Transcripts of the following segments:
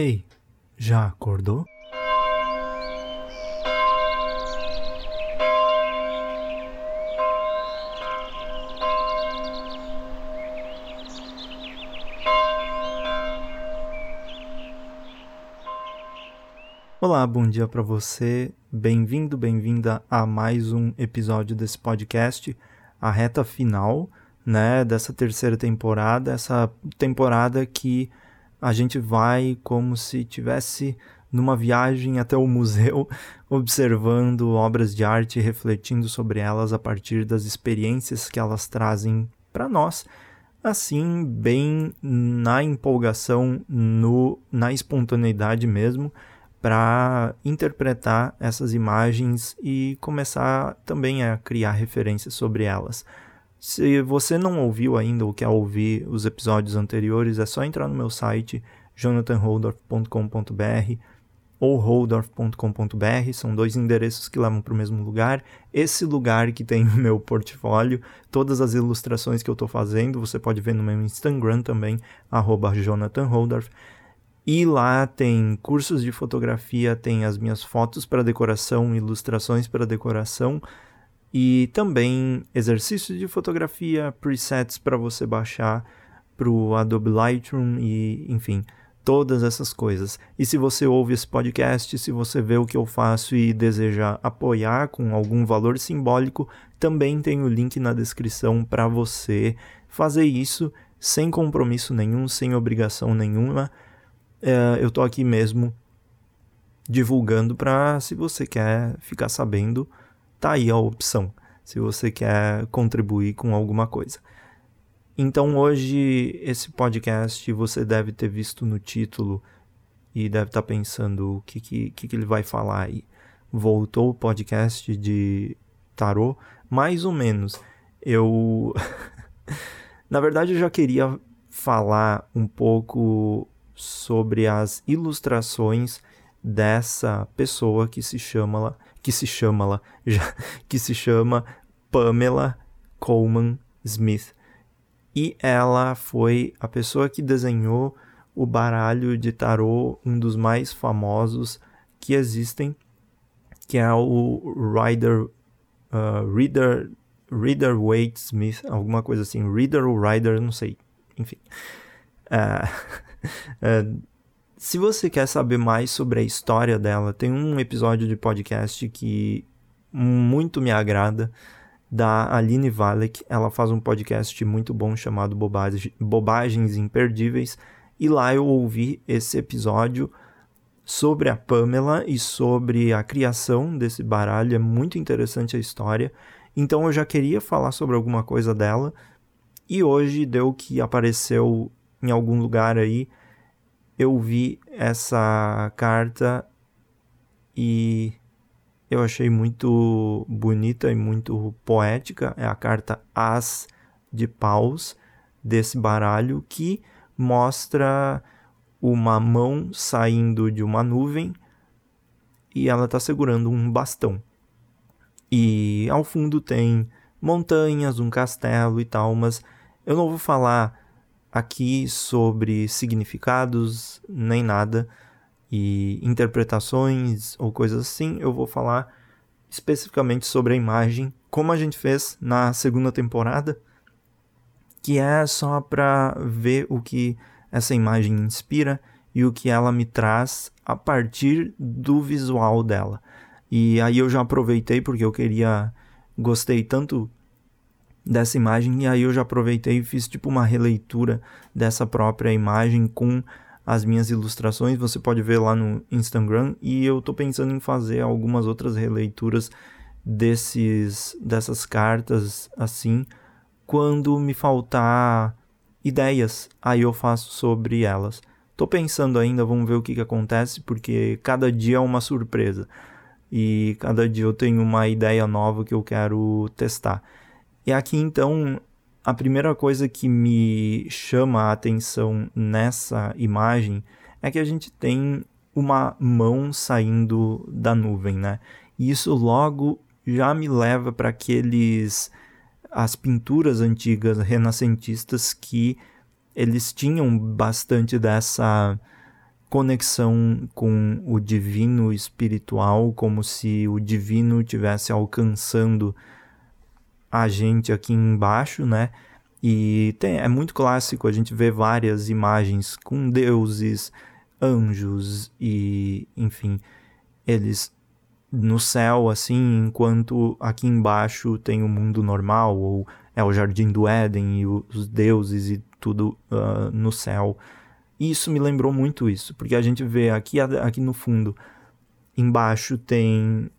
Ei, já acordou? Olá, bom dia para você. Bem-vindo, bem-vinda a mais um episódio desse podcast, a reta final, né, dessa terceira temporada, essa temporada que a gente vai como se tivesse numa viagem até o museu, observando obras de arte refletindo sobre elas a partir das experiências que elas trazem para nós, assim, bem na empolgação, no, na espontaneidade mesmo, para interpretar essas imagens e começar também a criar referências sobre elas. Se você não ouviu ainda ou quer ouvir os episódios anteriores, é só entrar no meu site jonathanholdorf.com.br ou holdorf.com.br, são dois endereços que levam para o mesmo lugar. Esse lugar que tem o meu portfólio, todas as ilustrações que eu estou fazendo, você pode ver no meu Instagram também, jonathanholdorf. E lá tem cursos de fotografia, tem as minhas fotos para decoração, ilustrações para decoração, e também exercícios de fotografia, presets para você baixar para o Adobe Lightroom e, enfim, todas essas coisas. E se você ouve esse podcast, se você vê o que eu faço e deseja apoiar com algum valor simbólico, também tem o link na descrição para você fazer isso sem compromisso nenhum, sem obrigação nenhuma. É, eu tô aqui mesmo divulgando para se você quer ficar sabendo tá aí a opção, se você quer contribuir com alguma coisa. Então hoje esse podcast você deve ter visto no título e deve estar tá pensando o que, que, que, ele vai falar aí. Voltou o podcast de tarô? Mais ou menos. Eu. Na verdade, eu já queria falar um pouco sobre as ilustrações dessa pessoa que se chama que se chama lá, já, que se chama Pamela Coleman Smith. E ela foi a pessoa que desenhou o baralho de tarô, um dos mais famosos que existem, que é o Rider, uh, Reader, Reader Waite Smith, alguma coisa assim, Reader ou Rider, não sei, enfim. Uh, Se você quer saber mais sobre a história dela, tem um episódio de podcast que muito me agrada, da Aline Valek. Ela faz um podcast muito bom chamado Bobagens Imperdíveis. E lá eu ouvi esse episódio sobre a Pamela e sobre a criação desse baralho. É muito interessante a história. Então eu já queria falar sobre alguma coisa dela. E hoje deu que apareceu em algum lugar aí eu vi essa carta e eu achei muito bonita e muito poética. É a carta As de Paus desse baralho que mostra uma mão saindo de uma nuvem e ela está segurando um bastão. E ao fundo tem montanhas, um castelo e tal, mas eu não vou falar aqui sobre significados nem nada e interpretações ou coisas assim. Eu vou falar especificamente sobre a imagem, como a gente fez na segunda temporada, que é só para ver o que essa imagem inspira e o que ela me traz a partir do visual dela. E aí eu já aproveitei porque eu queria gostei tanto dessa imagem e aí eu já aproveitei e fiz tipo uma releitura dessa própria imagem com as minhas ilustrações, você pode ver lá no Instagram e eu tô pensando em fazer algumas outras releituras desses dessas cartas assim, quando me faltar ideias, aí eu faço sobre elas. Tô pensando ainda, vamos ver o que, que acontece, porque cada dia é uma surpresa. E cada dia eu tenho uma ideia nova que eu quero testar. E aqui então a primeira coisa que me chama a atenção nessa imagem é que a gente tem uma mão saindo da nuvem, né? E isso logo já me leva para aqueles as pinturas antigas renascentistas que eles tinham bastante dessa conexão com o divino espiritual, como se o divino tivesse alcançando a gente aqui embaixo, né? E tem, é muito clássico, a gente vê várias imagens com deuses, anjos e, enfim, eles no céu, assim, enquanto aqui embaixo tem o mundo normal, ou é o jardim do Éden e os deuses e tudo uh, no céu. E isso me lembrou muito isso, porque a gente vê aqui, aqui no fundo, embaixo tem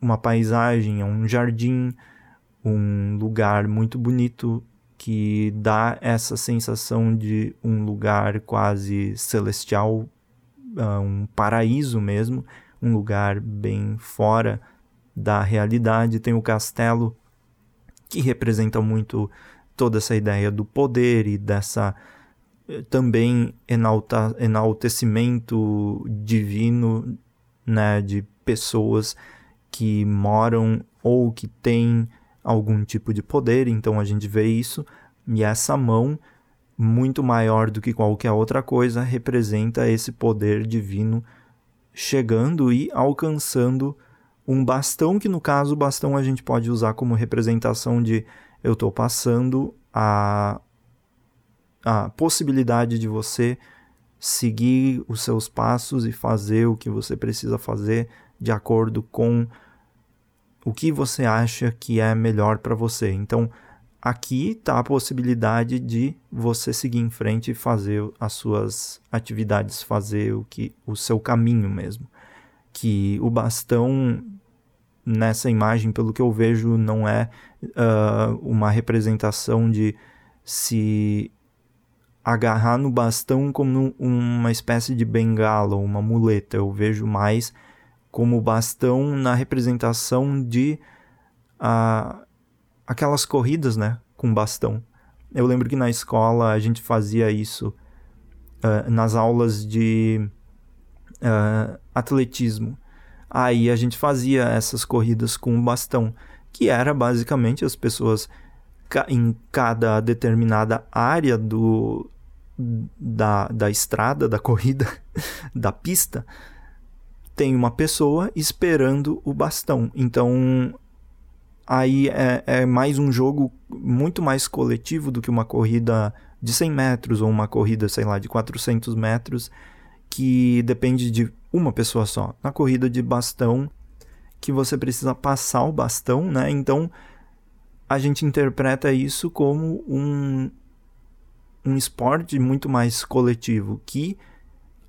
uma paisagem, é um jardim, um lugar muito bonito que dá essa sensação de um lugar quase celestial, uh, um paraíso mesmo um lugar bem fora da realidade. Tem o castelo, que representa muito toda essa ideia do poder e dessa eh, também enalta, enaltecimento divino né, de pessoas que moram ou que têm algum tipo de poder. Então a gente vê isso e essa mão muito maior do que qualquer outra coisa representa esse poder divino chegando e alcançando um bastão, que no caso o bastão a gente pode usar como representação de eu estou passando a, a possibilidade de você seguir os seus passos e fazer o que você precisa fazer de acordo com o que você acha que é melhor para você. Então, aqui está a possibilidade de você seguir em frente e fazer as suas atividades, fazer o que o seu caminho mesmo. Que o bastão nessa imagem, pelo que eu vejo, não é uh, uma representação de se agarrar no bastão como uma espécie de bengala uma muleta. Eu vejo mais como bastão na representação de uh, aquelas corridas, né, com bastão. Eu lembro que na escola a gente fazia isso uh, nas aulas de uh, atletismo. Aí a gente fazia essas corridas com bastão, que era basicamente as pessoas em cada determinada área do, da, da estrada, da corrida, da pista, tem uma pessoa esperando o bastão. Então aí é, é, mais um jogo muito mais coletivo do que uma corrida de 100 metros ou uma corrida, sei lá, de 400 metros, que depende de uma pessoa só. Na corrida de bastão, que você precisa passar o bastão, né? Então a gente interpreta isso como um, um esporte muito mais coletivo, que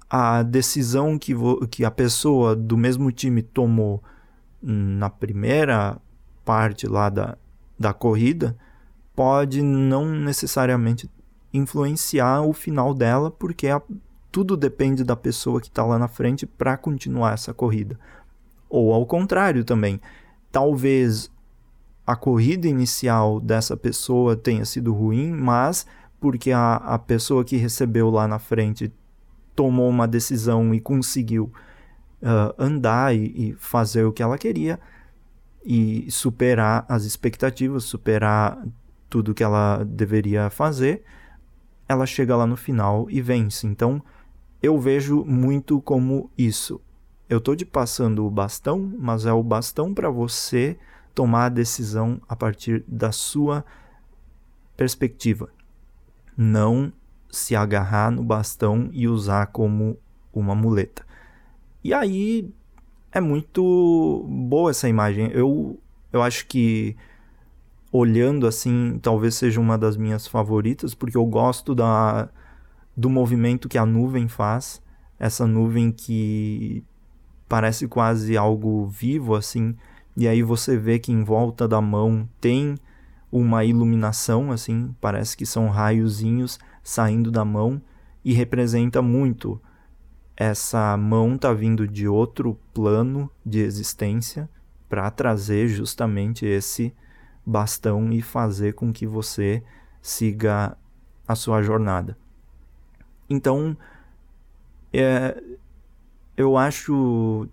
a decisão que, que a pessoa do mesmo time tomou na primeira parte lá da, da corrida pode não necessariamente influenciar o final dela, porque a, tudo depende da pessoa que está lá na frente para continuar essa corrida. Ou ao contrário também. Talvez a corrida inicial dessa pessoa tenha sido ruim, mas porque a, a pessoa que recebeu lá na frente tomou uma decisão e conseguiu uh, andar e, e fazer o que ela queria, e superar as expectativas, superar tudo que ela deveria fazer, ela chega lá no final e vence. Então, eu vejo muito como isso. Eu tô te passando o bastão, mas é o bastão para você tomar a decisão a partir da sua perspectiva. Não se agarrar no bastão e usar como uma muleta. E aí é muito boa essa imagem. Eu, eu acho que olhando assim, talvez seja uma das minhas favoritas, porque eu gosto da, do movimento que a nuvem faz. Essa nuvem que parece quase algo vivo assim, e aí você vê que em volta da mão tem uma iluminação assim, parece que são raiozinhos saindo da mão e representa muito essa mão tá vindo de outro plano de existência para trazer justamente esse bastão e fazer com que você siga a sua jornada. Então, é, eu acho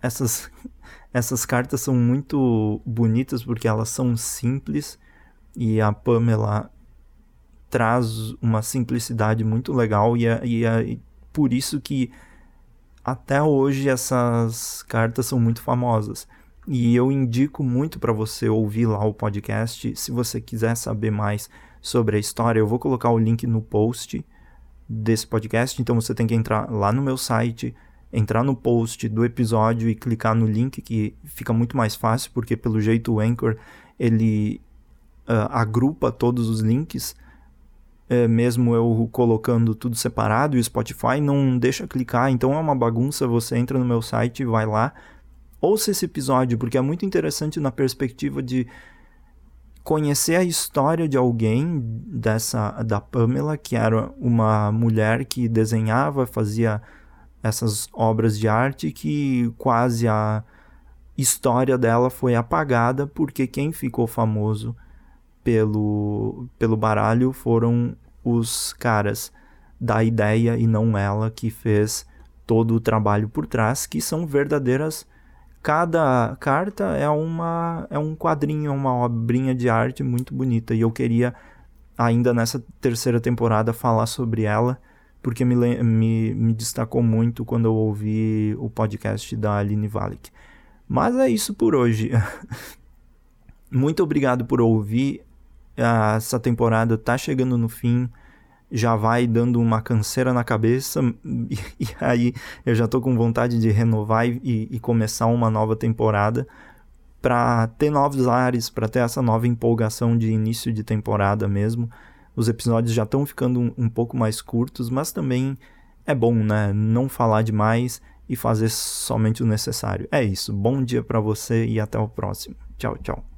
essas, essas cartas são muito bonitas porque elas são simples e a Pamela traz uma simplicidade muito legal e, a, e, a, por isso que até hoje essas cartas são muito famosas. E eu indico muito para você ouvir lá o podcast. Se você quiser saber mais sobre a história, eu vou colocar o link no post desse podcast. Então você tem que entrar lá no meu site, entrar no post do episódio e clicar no link que fica muito mais fácil, porque pelo jeito o Anchor ele uh, agrupa todos os links. É, mesmo eu colocando tudo separado e o Spotify não deixa clicar, então é uma bagunça. Você entra no meu site, vai lá, ouça esse episódio, porque é muito interessante na perspectiva de conhecer a história de alguém dessa da Pamela, que era uma mulher que desenhava, fazia essas obras de arte que quase a história dela foi apagada porque quem ficou famoso pelo pelo baralho foram os caras da ideia e não ela que fez todo o trabalho por trás, que são verdadeiras cada carta é uma é um quadrinho, é uma obrinha de arte muito bonita e eu queria ainda nessa terceira temporada falar sobre ela porque me, me, me destacou muito quando eu ouvi o podcast da Aline Valek. Mas é isso por hoje. muito obrigado por ouvir. Essa temporada tá chegando no fim já vai dando uma canseira na cabeça e, e aí eu já tô com vontade de renovar e, e começar uma nova temporada para ter novos ares, para ter essa nova empolgação de início de temporada mesmo. Os episódios já estão ficando um, um pouco mais curtos, mas também é bom, né? Não falar demais e fazer somente o necessário. É isso. Bom dia para você e até o próximo. Tchau, tchau.